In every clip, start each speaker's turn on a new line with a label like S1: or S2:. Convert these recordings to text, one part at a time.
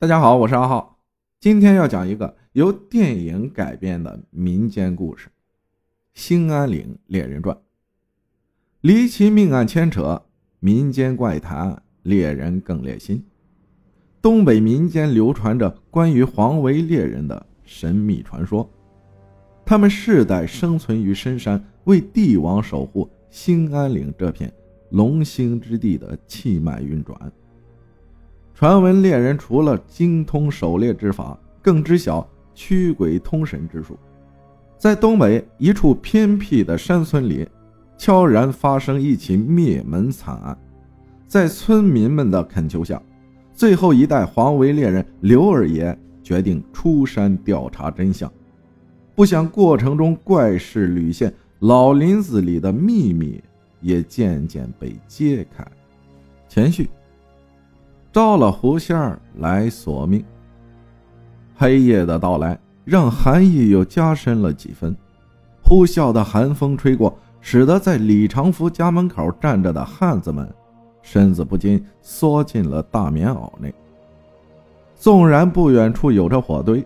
S1: 大家好，我是阿浩，今天要讲一个由电影改编的民间故事《兴安岭猎人传》。离奇命案牵扯民间怪谈，猎人更猎心。东北民间流传着关于黄维猎人的神秘传说，他们世代生存于深山，为帝王守护兴安岭这片龙兴之地的气脉运转。传闻猎人除了精通狩猎之法，更知晓驱鬼通神之术。在东北一处偏僻的山村里，悄然发生一起灭门惨案。在村民们的恳求下，最后一代黄维猎人刘二爷决定出山调查真相。不想过程中怪事屡现，老林子里的秘密也渐渐被揭开。前续。招了狐仙儿来索命。黑夜的到来让寒意又加深了几分，呼啸的寒风吹过，使得在李长福家门口站着的汉子们身子不禁缩进了大棉袄内。纵然不远处有着火堆，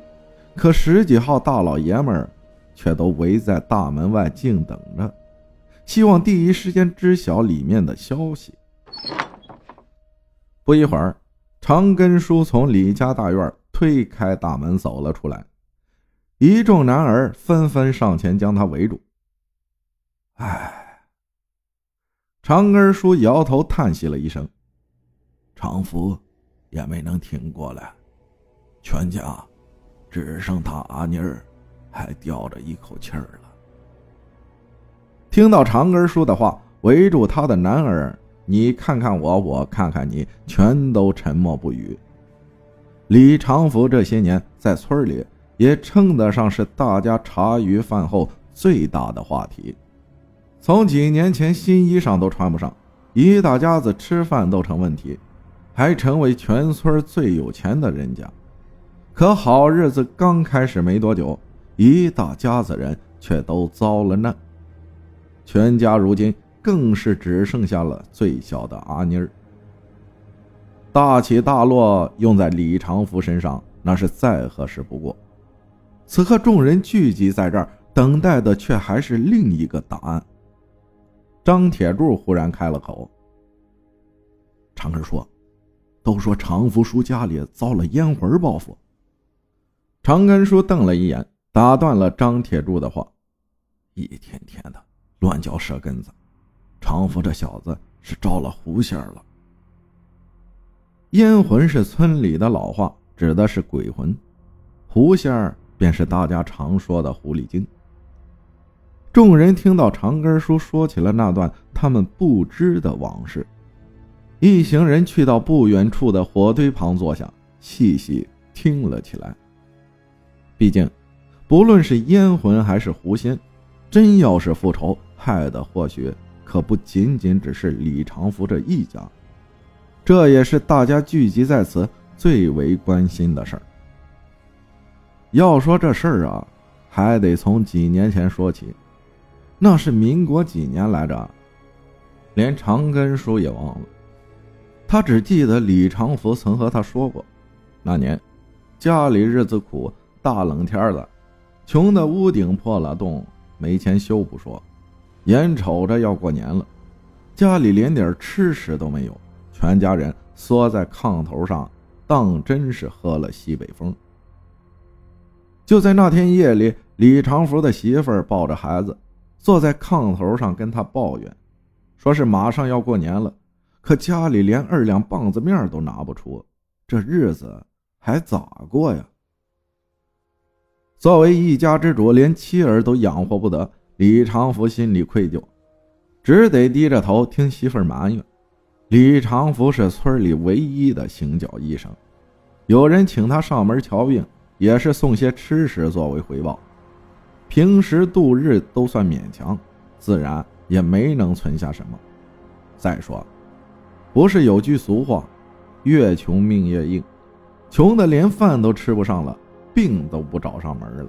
S1: 可十几号大老爷们儿却都围在大门外静等着，希望第一时间知晓里面的消息。不一会儿，长根叔从李家大院推开大门走了出来，一众男儿纷纷上前将他围住。唉，长根叔摇头叹息了一声：“
S2: 长福也没能挺过来，全家只剩他阿妮儿还吊着一口气儿了。”
S1: 听到长根叔的话，围住他的男儿。你看看我，我看看你，全都沉默不语。李长福这些年在村里也称得上是大家茶余饭后最大的话题。从几年前新衣裳都穿不上，一大家子吃饭都成问题，还成为全村最有钱的人家。可好日子刚开始没多久，一大家子人却都遭了难，全家如今。更是只剩下了最小的阿妮儿。大起大落用在李长福身上，那是再合适不过。此刻众人聚集在这儿，等待的却还是另一个答案。张铁柱忽然开了口：“
S2: 长根说，都说长福叔家里遭了烟魂报复。”
S1: 长根叔瞪了一眼，打断了张铁柱的话：“
S2: 一天天的乱嚼舌根子。”长福这小子是招了狐仙了。
S1: 烟魂是村里的老话，指的是鬼魂；狐仙儿便是大家常说的狐狸精。众人听到长根叔说起了那段他们不知的往事，一行人去到不远处的火堆旁坐下，细细听了起来。毕竟，不论是烟魂还是狐仙，真要是复仇，害的或许……可不仅仅只是李长福这一家，这也是大家聚集在此最为关心的事儿。要说这事儿啊，还得从几年前说起，那是民国几年来着？连长根叔也忘了，他只记得李长福曾和他说过，那年家里日子苦，大冷天的，穷的屋顶破了洞，没钱修不说。眼瞅着要过年了，家里连点吃食都没有，全家人缩在炕头上，当真是喝了西北风。就在那天夜里，李长福的媳妇抱着孩子，坐在炕头上跟他抱怨，说是马上要过年了，可家里连二两棒子面都拿不出，这日子还咋过呀？作为一家之主，连妻儿都养活不得。李长福心里愧疚，只得低着头听媳妇儿埋怨。李长福是村里唯一的行脚医生，有人请他上门瞧病，也是送些吃食作为回报。平时度日都算勉强，自然也没能存下什么。再说，不是有句俗话，“越穷命越硬”，穷的连饭都吃不上了，病都不找上门了。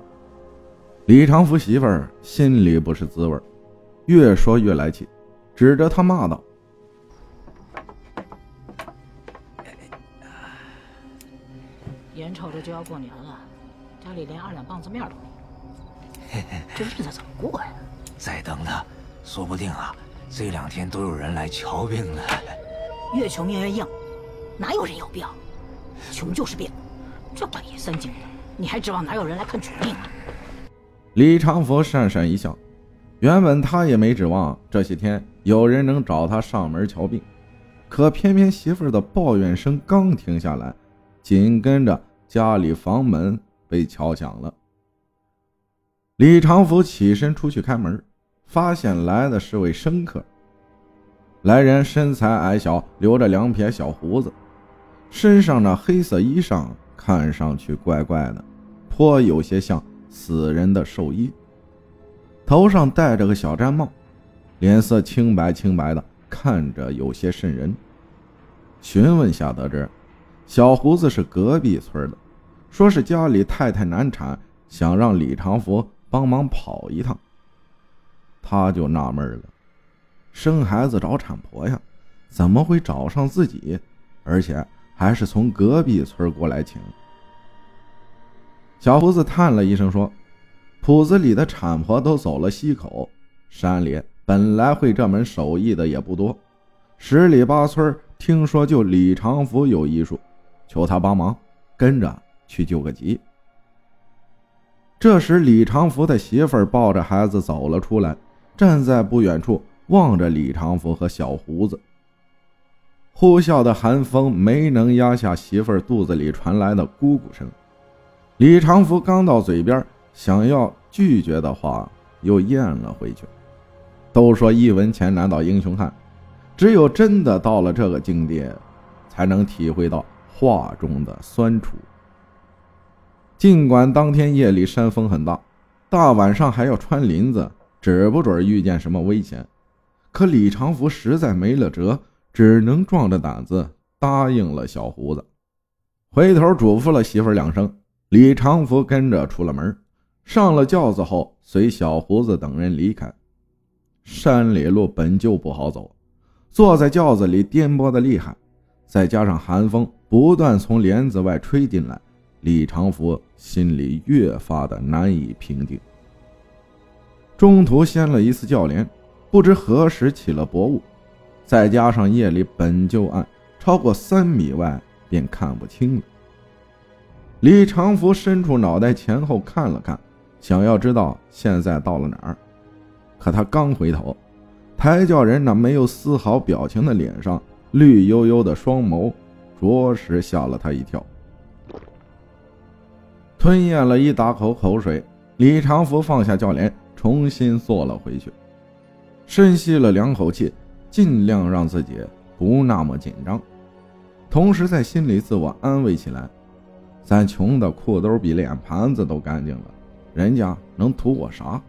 S1: 李长福媳妇儿心里不是滋味越说越来气，指着他骂道：“
S3: 眼瞅着就要过年了，家里连二两棒子面都没有，这日子怎么过呀？
S4: 再等等，说不定啊，这两天都有人来瞧病了。
S3: 越穷命越硬，哪有人有病？穷就是病。这半夜三更的，你还指望哪有人来看穷病啊？
S1: 李长福讪讪一笑，原本他也没指望这些天有人能找他上门瞧病，可偏偏媳妇儿的抱怨声刚停下来，紧跟着家里房门被敲响了。李长福起身出去开门，发现来的是位生客。来人身材矮小，留着两撇小胡子，身上那黑色衣裳。看上去怪怪的，颇有些像死人的寿衣。头上戴着个小毡帽，脸色清白清白的，看着有些瘆人。询问下得知，小胡子是隔壁村的，说是家里太太难产，想让李长福帮忙跑一趟。他就纳闷了，生孩子找产婆呀，怎么会找上自己？而且。还是从隔壁村过来请。小胡子叹了一声说：“铺子里的产婆都走了西口，山里本来会这门手艺的也不多，十里八村听说就李长福有医术，求他帮忙，跟着去救个急。”这时，李长福的媳妇抱着孩子走了出来，站在不远处望着李长福和小胡子。呼啸的寒风没能压下媳妇肚子里传来的咕咕声。李长福刚到嘴边，想要拒绝的话又咽了回去。都说一文钱难倒英雄汉，只有真的到了这个境地，才能体会到话中的酸楚。尽管当天夜里山风很大，大晚上还要穿林子，指不准遇见什么危险，可李长福实在没了辙。只能壮着胆子答应了小胡子，回头嘱咐了媳妇两声。李长福跟着出了门，上了轿子后，随小胡子等人离开。山里路本就不好走，坐在轿子里颠簸的厉害，再加上寒风不断从帘子外吹进来，李长福心里越发的难以平静。中途掀了一次轿帘，不知何时起了薄雾。再加上夜里本就暗，超过三米外便看不清了。李长福伸出脑袋前后看了看，想要知道现在到了哪儿。可他刚回头，抬轿人那没有丝毫表情的脸上，绿油油的双眸，着实吓了他一跳。吞咽了一大口口水，李长福放下轿帘，重新坐了回去，深吸了两口气。尽量让自己不那么紧张，同时在心里自我安慰起来：咱穷的裤兜比脸盘子都干净了，人家能图我啥？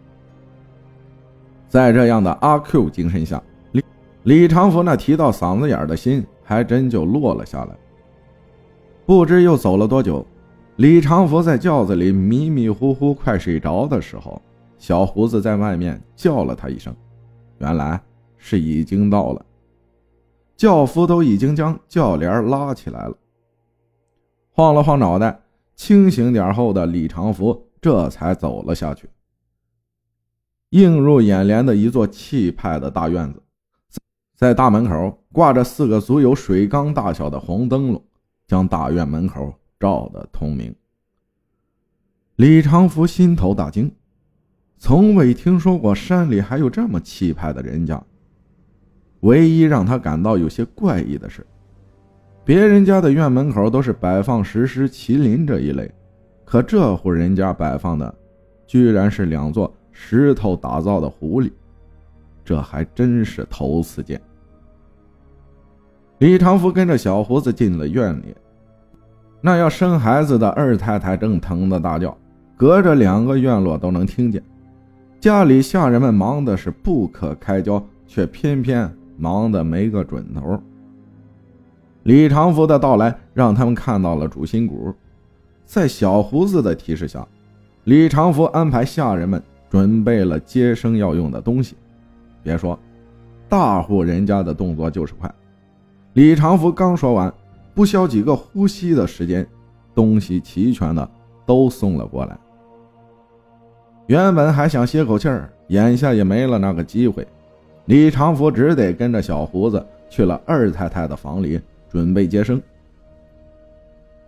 S1: 在这样的阿 Q 精神下，李李长福那提到嗓子眼的心还真就落了下来。不知又走了多久，李长福在轿子里迷迷糊糊快睡着的时候，小胡子在外面叫了他一声，原来。是已经到了，轿夫都已经将轿帘拉起来了。晃了晃脑袋，清醒点后的李长福这才走了下去。映入眼帘的一座气派的大院子，在大门口挂着四个足有水缸大小的红灯笼，将大院门口照得通明。李长福心头大惊，从未听说过山里还有这么气派的人家。唯一让他感到有些怪异的是，别人家的院门口都是摆放石狮、麒麟这一类，可这户人家摆放的，居然是两座石头打造的狐狸，这还真是头次见。李长福跟着小胡子进了院里，那要生孩子的二太太正疼得大叫，隔着两个院落都能听见。家里下人们忙的是不可开交，却偏偏。忙得没个准头。李长福的到来让他们看到了主心骨，在小胡子的提示下，李长福安排下人们准备了接生要用的东西。别说，大户人家的动作就是快。李长福刚说完，不消几个呼吸的时间，东西齐全的都送了过来。原本还想歇口气儿，眼下也没了那个机会。李长福只得跟着小胡子去了二太太的房里，准备接生。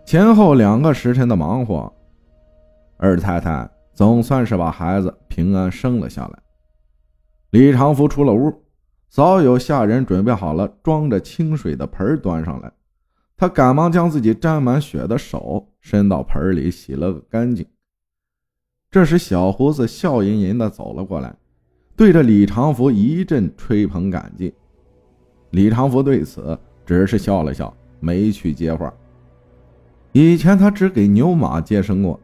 S1: 前后两个时辰的忙活，二太太总算是把孩子平安生了下来。李长福出了屋，早有下人准备好了装着清水的盆端上来，他赶忙将自己沾满血的手伸到盆里洗了个干净。这时，小胡子笑吟吟地走了过来。对着李长福一阵吹捧感激，李长福对此只是笑了笑，没去接话。以前他只给牛马接生过，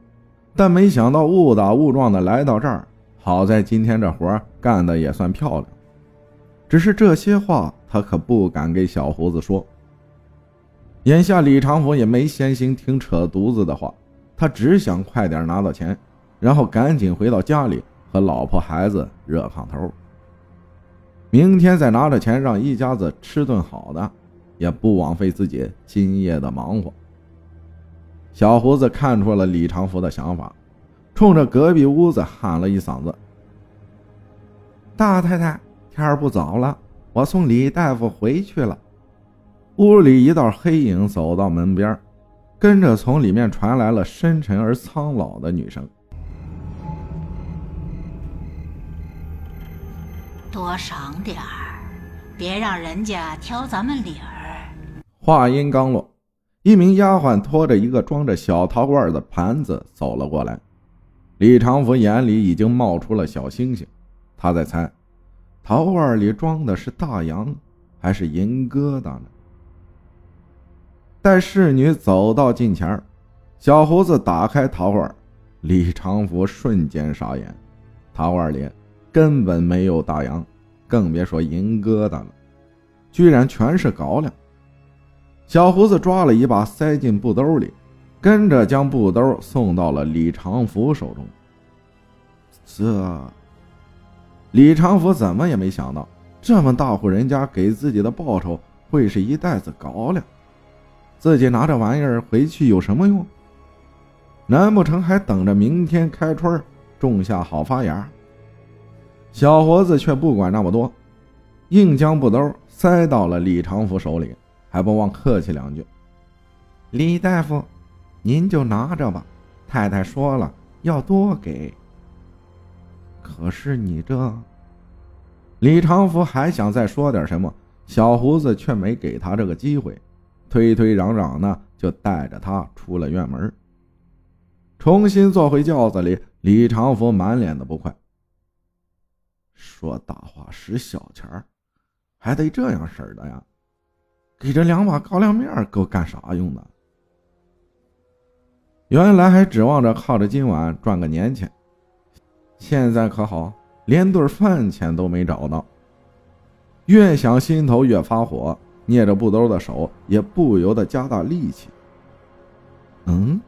S1: 但没想到误打误撞的来到这儿。好在今天这活干的也算漂亮，只是这些话他可不敢给小胡子说。眼下李长福也没闲心听扯犊子的话，他只想快点拿到钱，然后赶紧回到家里。和老婆孩子热炕头，明天再拿着钱让一家子吃顿好的，也不枉费自己今夜的忙活。小胡子看出了李长福的想法，冲着隔壁屋子喊了一嗓子：“大太太，天儿不早了，我送李大夫回去了。”屋里一道黑影走到门边，跟着从里面传来了深沉而苍老的女声。
S3: 多赏点儿，别让人家挑咱们理儿。
S1: 话音刚落，一名丫鬟拖着一个装着小陶罐的盘子走了过来。李长福眼里已经冒出了小星星，他在猜，陶罐里装的是大洋还是银疙瘩呢？待侍女走到近前，小胡子打开陶罐，李长福瞬间傻眼，陶罐里。根本没有大洋，更别说银疙瘩了，居然全是高粱。小胡子抓了一把，塞进布兜里，跟着将布兜送到了李长福手中。这，李长福怎么也没想到，这么大户人家给自己的报酬会是一袋子高粱，自己拿这玩意儿回去有什么用？难不成还等着明天开春种下好发芽？小伙子却不管那么多，硬将布兜塞到了李长福手里，还不忘客气两句：“李大夫，您就拿着吧，太太说了要多给。”可是你这……李长福还想再说点什么，小胡子却没给他这个机会，推推攘攘的就带着他出了院门。重新坐回轿子里，李长福满脸的不快。说大话使小钱儿，还得这样式的呀？给这两把高粱面够干啥用的？原来还指望着靠着今晚赚个年钱，现在可好，连顿饭钱都没找到。越想心头越发火，捏着布兜的手也不由得加大力气。嗯，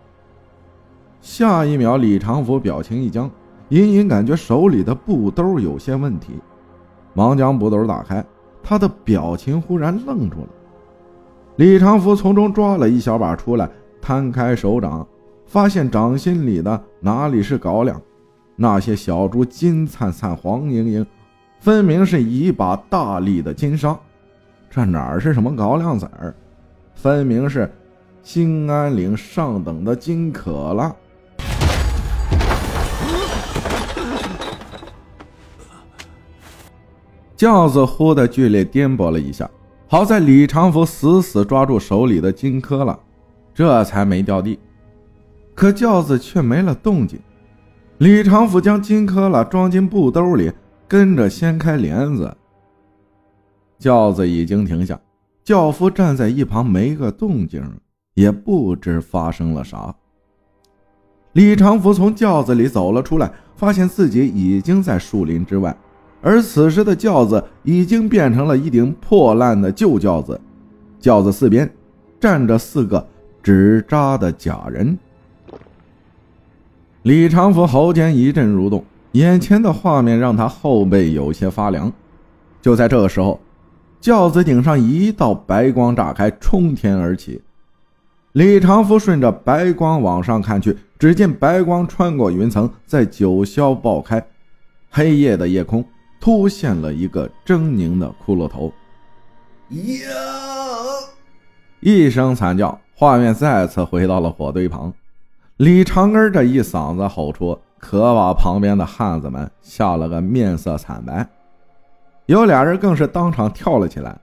S1: 下一秒，李长福表情一僵。隐隐感觉手里的布兜有些问题，忙将布兜打开，他的表情忽然愣住了。李长福从中抓了一小把出来，摊开手掌，发现掌心里的哪里是高粱，那些小珠金灿灿、黄莹莹，分明是一把大力的金沙。这哪是什么高粱子儿，分明是兴安岭上等的金可了。轿子忽的剧烈颠簸了一下，好在李长福死死抓住手里的金科了，这才没掉地。可轿子却没了动静。李长福将金科了装进布兜里，跟着掀开帘子。轿子已经停下，轿夫站在一旁没个动静，也不知发生了啥。李长福从轿子里走了出来，发现自己已经在树林之外。而此时的轿子已经变成了一顶破烂的旧轿子，轿子四边站着四个纸扎的假人。李长福喉间一阵蠕动，眼前的画面让他后背有些发凉。就在这个时候，轿子顶上一道白光炸开，冲天而起。李长福顺着白光往上看去，只见白光穿过云层，在九霄爆开，黑夜的夜空突现了一个狰狞的骷髅头。
S2: 呀！
S1: 一声惨叫，画面再次回到了火堆旁。李长根这一嗓子吼出，可把旁边的汉子们吓了个面色惨白，有俩人更是当场跳了起来。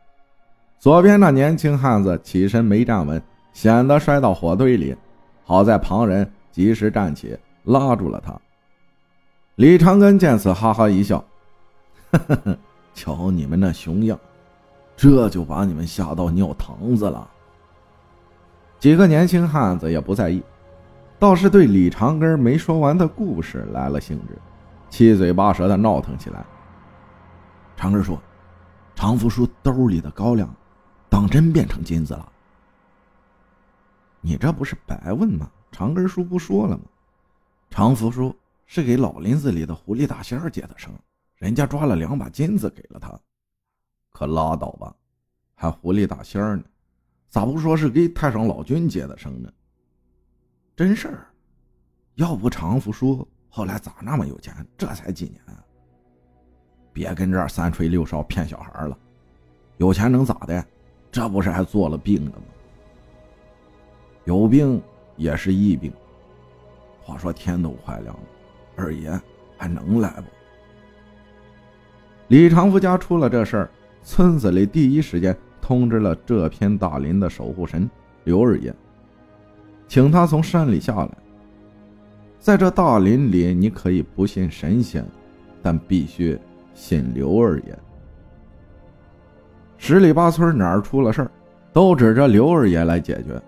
S1: 左边那年轻汉子起身没站稳。险得摔到火堆里，好在旁人及时站起，拉住了他。李长根见此，哈哈一笑：“
S2: 呵呵呵，瞧你们那熊样，这就把你们吓到尿堂子了。”
S1: 几个年轻汉子也不在意，倒是对李长根没说完的故事来了兴致，七嘴八舌的闹腾起来。
S2: 长根说：“常福叔兜里的高粱，当真变成金子了？”
S1: 你这不是白问吗？长根叔不说了吗？
S2: 常福叔是给老林子里的狐狸大仙儿接的生，人家抓了两把金子给了他。
S1: 可拉倒吧，还狐狸大仙儿呢？咋不说是给太上老君接的生呢？
S2: 真事儿，要不常福叔后来咋那么有钱？这才几年啊！
S1: 别跟这儿三吹六哨骗小孩了，有钱能咋的？这不是还做了病了吗？有病也是疫病。
S2: 话说天都快亮了，二爷还能来不？
S1: 李长福家出了这事儿，村子里第一时间通知了这片大林的守护神刘二爷，请他从山里下来。在这大林里，你可以不信神仙，但必须信刘二爷。十里八村哪儿出了事儿，都指着刘二爷来解决。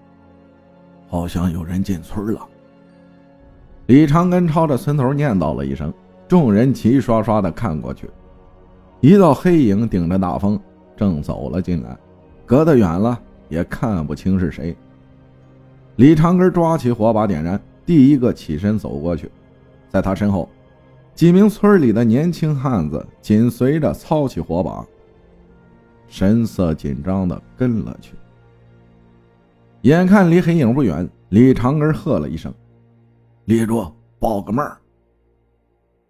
S2: 好像有人进村了。
S1: 李长根朝着村头念叨了一声，众人齐刷刷的看过去，一道黑影顶着大风正走了进来，隔得远了也看不清是谁。李长根抓起火把点燃，第一个起身走过去，在他身后，几名村里的年轻汉子紧随着操起火把，神色紧张的跟了去。眼看离黑影不远，李长根喝了一声：“
S2: 立住，报个闷。”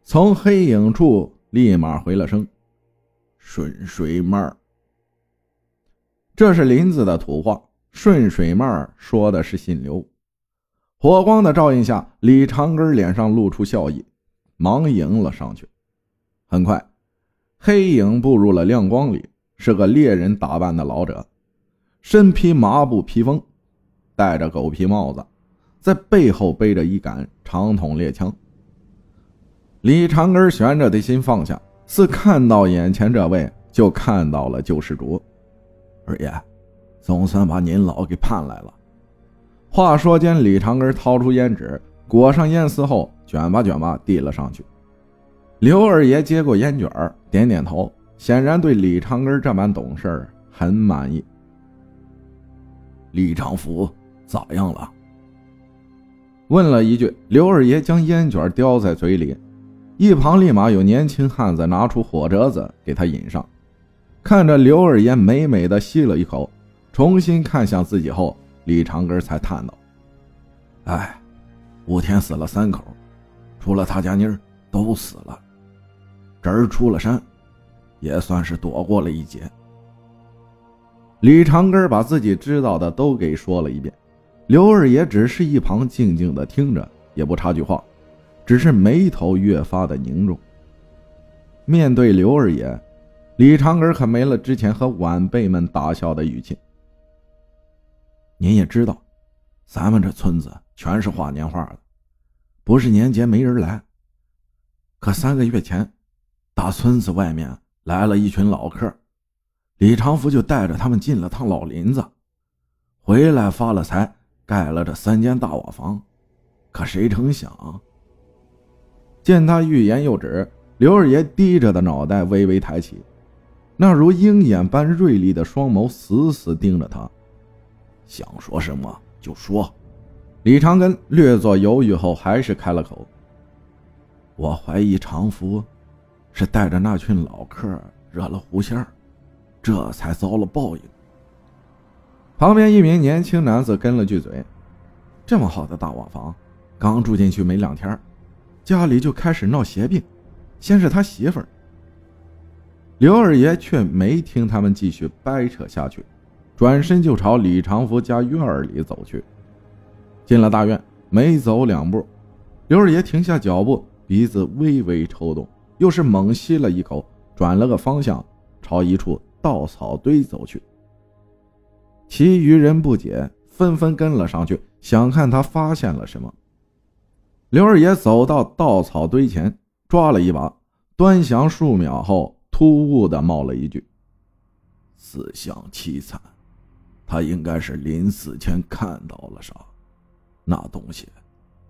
S1: 从黑影处立马回了声：“
S2: 顺水妹儿。”
S1: 这是林子的土话，“顺水妹儿”说的是姓刘。火光的照应下，李长根脸上露出笑意，忙迎了上去。很快，黑影步入了亮光里，是个猎人打扮的老者，身披麻布披风。戴着狗皮帽子，在背后背着一杆长筒猎枪。李长根悬着的心放下，似看到眼前这位，就看到了救世主。
S2: 二爷，总算把您老给盼来了。
S1: 话说间，李长根掏出烟纸，裹上烟丝后，卷吧卷吧递了上去。刘二爷接过烟卷点点头，显然对李长根这般懂事很满意。
S2: 李长福。咋样了？
S1: 问了一句，刘二爷将烟卷叼在嘴里，一旁立马有年轻汉子拿出火折子给他引上。看着刘二爷美美的吸了一口，重新看向自己后，李长根才叹道：“
S2: 哎，五天死了三口，除了他家妮儿都死了，侄儿出了山，也算是躲过了一劫。”
S1: 李长根把自己知道的都给说了一遍。刘二爷只是一旁静静的听着，也不插句话，只是眉头越发的凝重。面对刘二爷，李长根可没了之前和晚辈们打笑的语气。
S2: 您也知道，咱们这村子全是画年画的，不是年节没人来。可三个月前，大村子外面来了一群老客，李长福就带着他们进了趟老林子，回来发了财。盖了这三间大瓦房，可谁成想？
S1: 见他欲言又止，刘二爷低着的脑袋微微抬起，那如鹰眼般锐利的双眸死死盯着他。
S2: 想说什么就说。
S1: 李长根略作犹豫后，还是开了口：“
S2: 我怀疑长福是带着那群老客惹了狐仙这才遭了报应。”
S1: 旁边一名年轻男子跟了句嘴：“这么好的大瓦房，刚住进去没两天，家里就开始闹邪病。先是他媳妇儿。”刘二爷却没听他们继续掰扯下去，转身就朝李长福家院里走去。进了大院，没走两步，刘二爷停下脚步，鼻子微微抽动，又是猛吸了一口，转了个方向，朝一处稻草堆走去。其余人不解，纷纷跟了上去，想看他发现了什么。刘二爷走到稻草堆前，抓了一把，端详数秒后。突兀的冒了一句：“死相凄惨，他应该是临死前看到了啥，那东西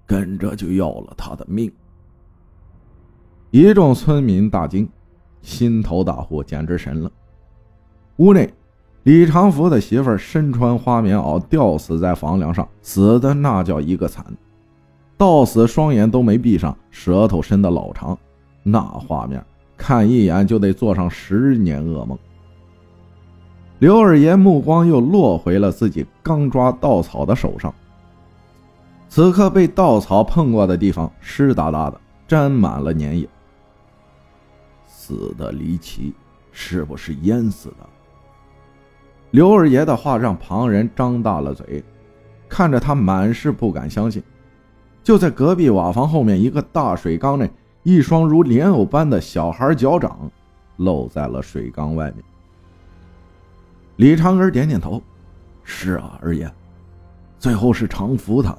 S1: 跟着就要了他的命。”一众村民大惊，心头大呼，简直神了。屋内，李长福的媳妇身穿花棉袄，吊死在房梁上，死的那叫一个惨，到死双眼都没闭上，舌头伸得老长，那画面。看一眼就得做上十年噩梦。刘二爷目光又落回了自己刚抓稻草的手上，此刻被稻草碰过的地方湿哒哒的，沾满了粘液。死的离奇，是不是淹死的？刘二爷的话让旁人张大了嘴，看着他满是不敢相信。就在隔壁瓦房后面一个大水缸内。一双如莲藕般的小孩脚掌露在了水缸外面。李长根点点头：“是啊，二爷，最后是常福他。”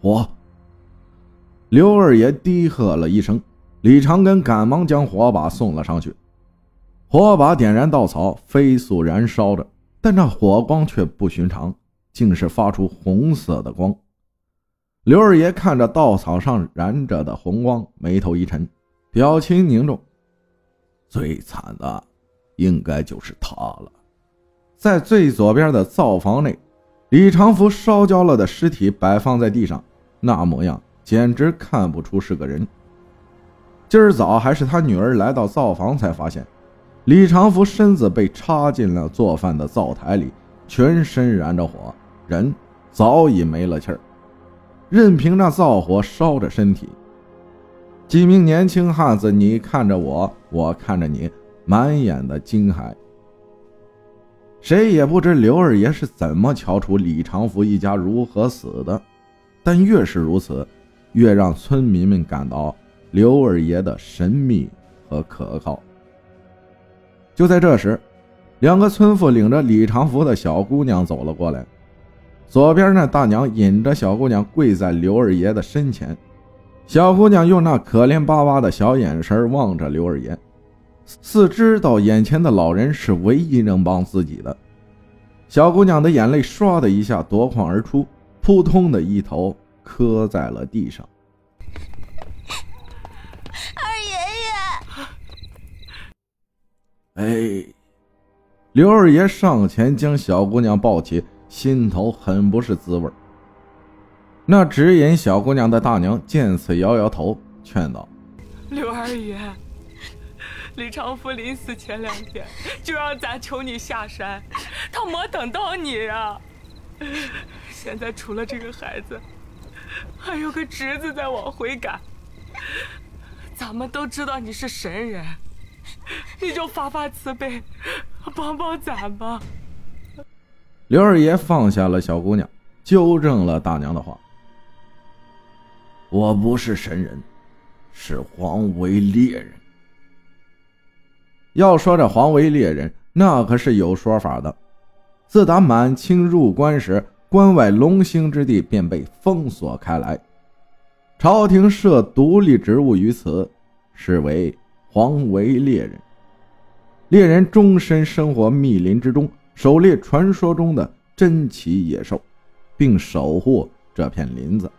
S1: 火！刘二爷低喝了一声，李长根赶忙将火把送了上去。火把点燃稻草，飞速燃烧着，但那火光却不寻常，竟是发出红色的光。刘二爷看着稻草上燃着的红光，眉头一沉，表情凝重。最惨的，应该就是他了。在最左边的灶房内，李长福烧焦了的尸体摆放在地上，那模样简直看不出是个人。今儿早还是他女儿来到灶房才发现，李长福身子被插进了做饭的灶台里，全身燃着火，人早已没了气儿。任凭那灶火烧着身体，几名年轻汉子，你看着我，我看着你，满眼的惊骇。谁也不知刘二爷是怎么瞧出李长福一家如何死的，但越是如此，越让村民们感到刘二爷的神秘和可靠。就在这时，两个村妇领着李长福的小姑娘走了过来。左边那大娘引着小姑娘跪在刘二爷的身前，小姑娘用那可怜巴巴的小眼神望着刘二爷，似知道眼前的老人是唯一能帮自己的。小姑娘的眼泪唰的一下夺眶而出，扑通的一头磕在了地上。
S5: 二
S1: 爷爷，哎，刘二爷上前将小姑娘抱起。心头很不是滋味那指引小姑娘的大娘见此摇摇头，劝道：“
S6: 刘二爷，李长福临死前两天就让咱求你下山，他没等到你呀。现在除了这个孩子，还有个侄子在往回赶。咱们都知道你是神人，你就发发慈悲，帮帮咱吧。”
S1: 刘二爷放下了小姑娘，纠正了大娘的话：“我不是神人，是黄维猎人。要说这黄维猎人，那可是有说法的。自打满清入关时，关外龙兴之地便被封锁开来，朝廷设独立职务于此，是为黄维猎人。猎人终身生活密林之中。”狩猎传说中的珍奇野兽，并守护这片林子。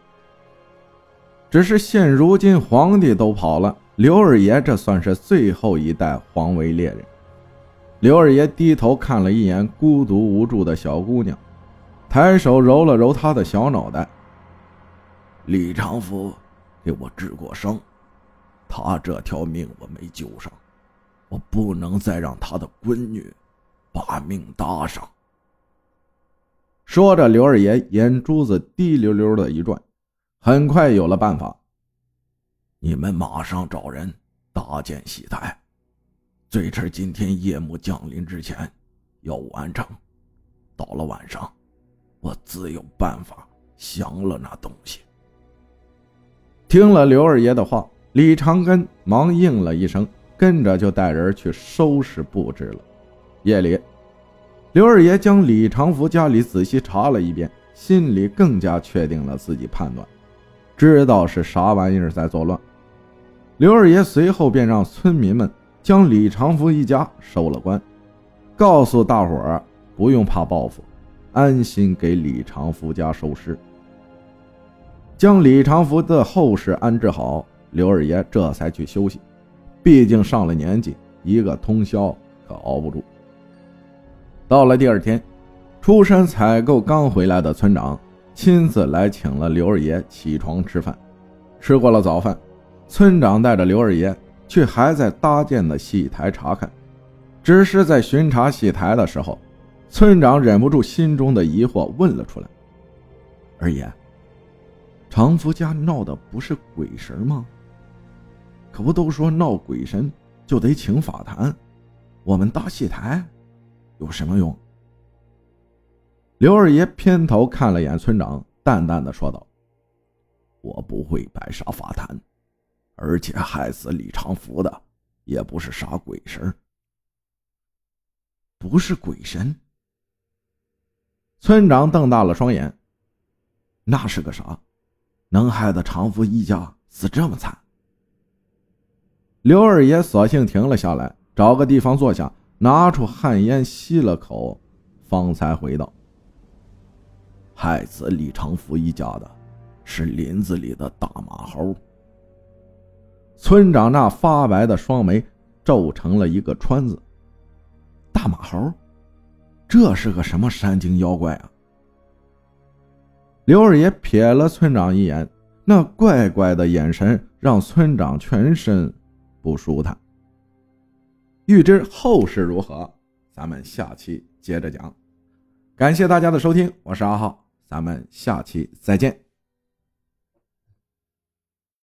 S1: 只是现如今皇帝都跑了，刘二爷这算是最后一代皇位猎人。刘二爷低头看了一眼孤独无助的小姑娘，抬手揉了揉她的小脑袋。李长福给我治过伤，他这条命我没救上，我不能再让他的闺女。把命搭上。说着，刘二爷眼珠子滴溜溜的一转，很快有了办法。
S2: 你们马上找人搭建戏台，最迟今天夜幕降临之前要完成。到了晚上，我自有办法降了那东西。
S1: 听了刘二爷的话，李长根忙应了一声，跟着就带人去收拾布置了。夜里。刘二爷将李长福家里仔细查了一遍，心里更加确定了自己判断，知道是啥玩意儿在作乱。刘二爷随后便让村民们将李长福一家收了官，告诉大伙儿不用怕报复，安心给李长福家收尸。将李长福的后事安置好，刘二爷这才去休息，毕竟上了年纪，一个通宵可熬不住。到了第二天，出山采购刚回来的村长亲自来请了刘二爷起床吃饭。吃过了早饭，村长带着刘二爷去还在搭建的戏台查看。只是在巡查戏台的时候，村长忍不住心中的疑惑问了出来：“
S2: 二爷，常福家闹的不是鬼神吗？可不都说闹鬼神就得请法坛，我们搭戏台？”有什么用？
S1: 刘二爷偏头看了眼村长，淡淡的说道：“
S2: 我不会白杀法坛，而且害死李长福的也不是啥鬼神。
S1: 不是鬼神？”村长瞪大了双眼：“那是个啥？能害得长福一家死这么惨？”刘二爷索性停了下来，找个地方坐下。拿出旱烟吸了口，方才回道：“
S2: 害死李长福一家的，是林子里的大马猴。”
S1: 村长那发白的双眉皱成了一个川字。大马猴，这是个什么山精妖怪啊？刘二爷瞥了村长一眼，那怪怪的眼神让村长全身不舒坦。欲知后事如何，咱们下期接着讲。感谢大家的收听，我是阿浩，咱们下期再见。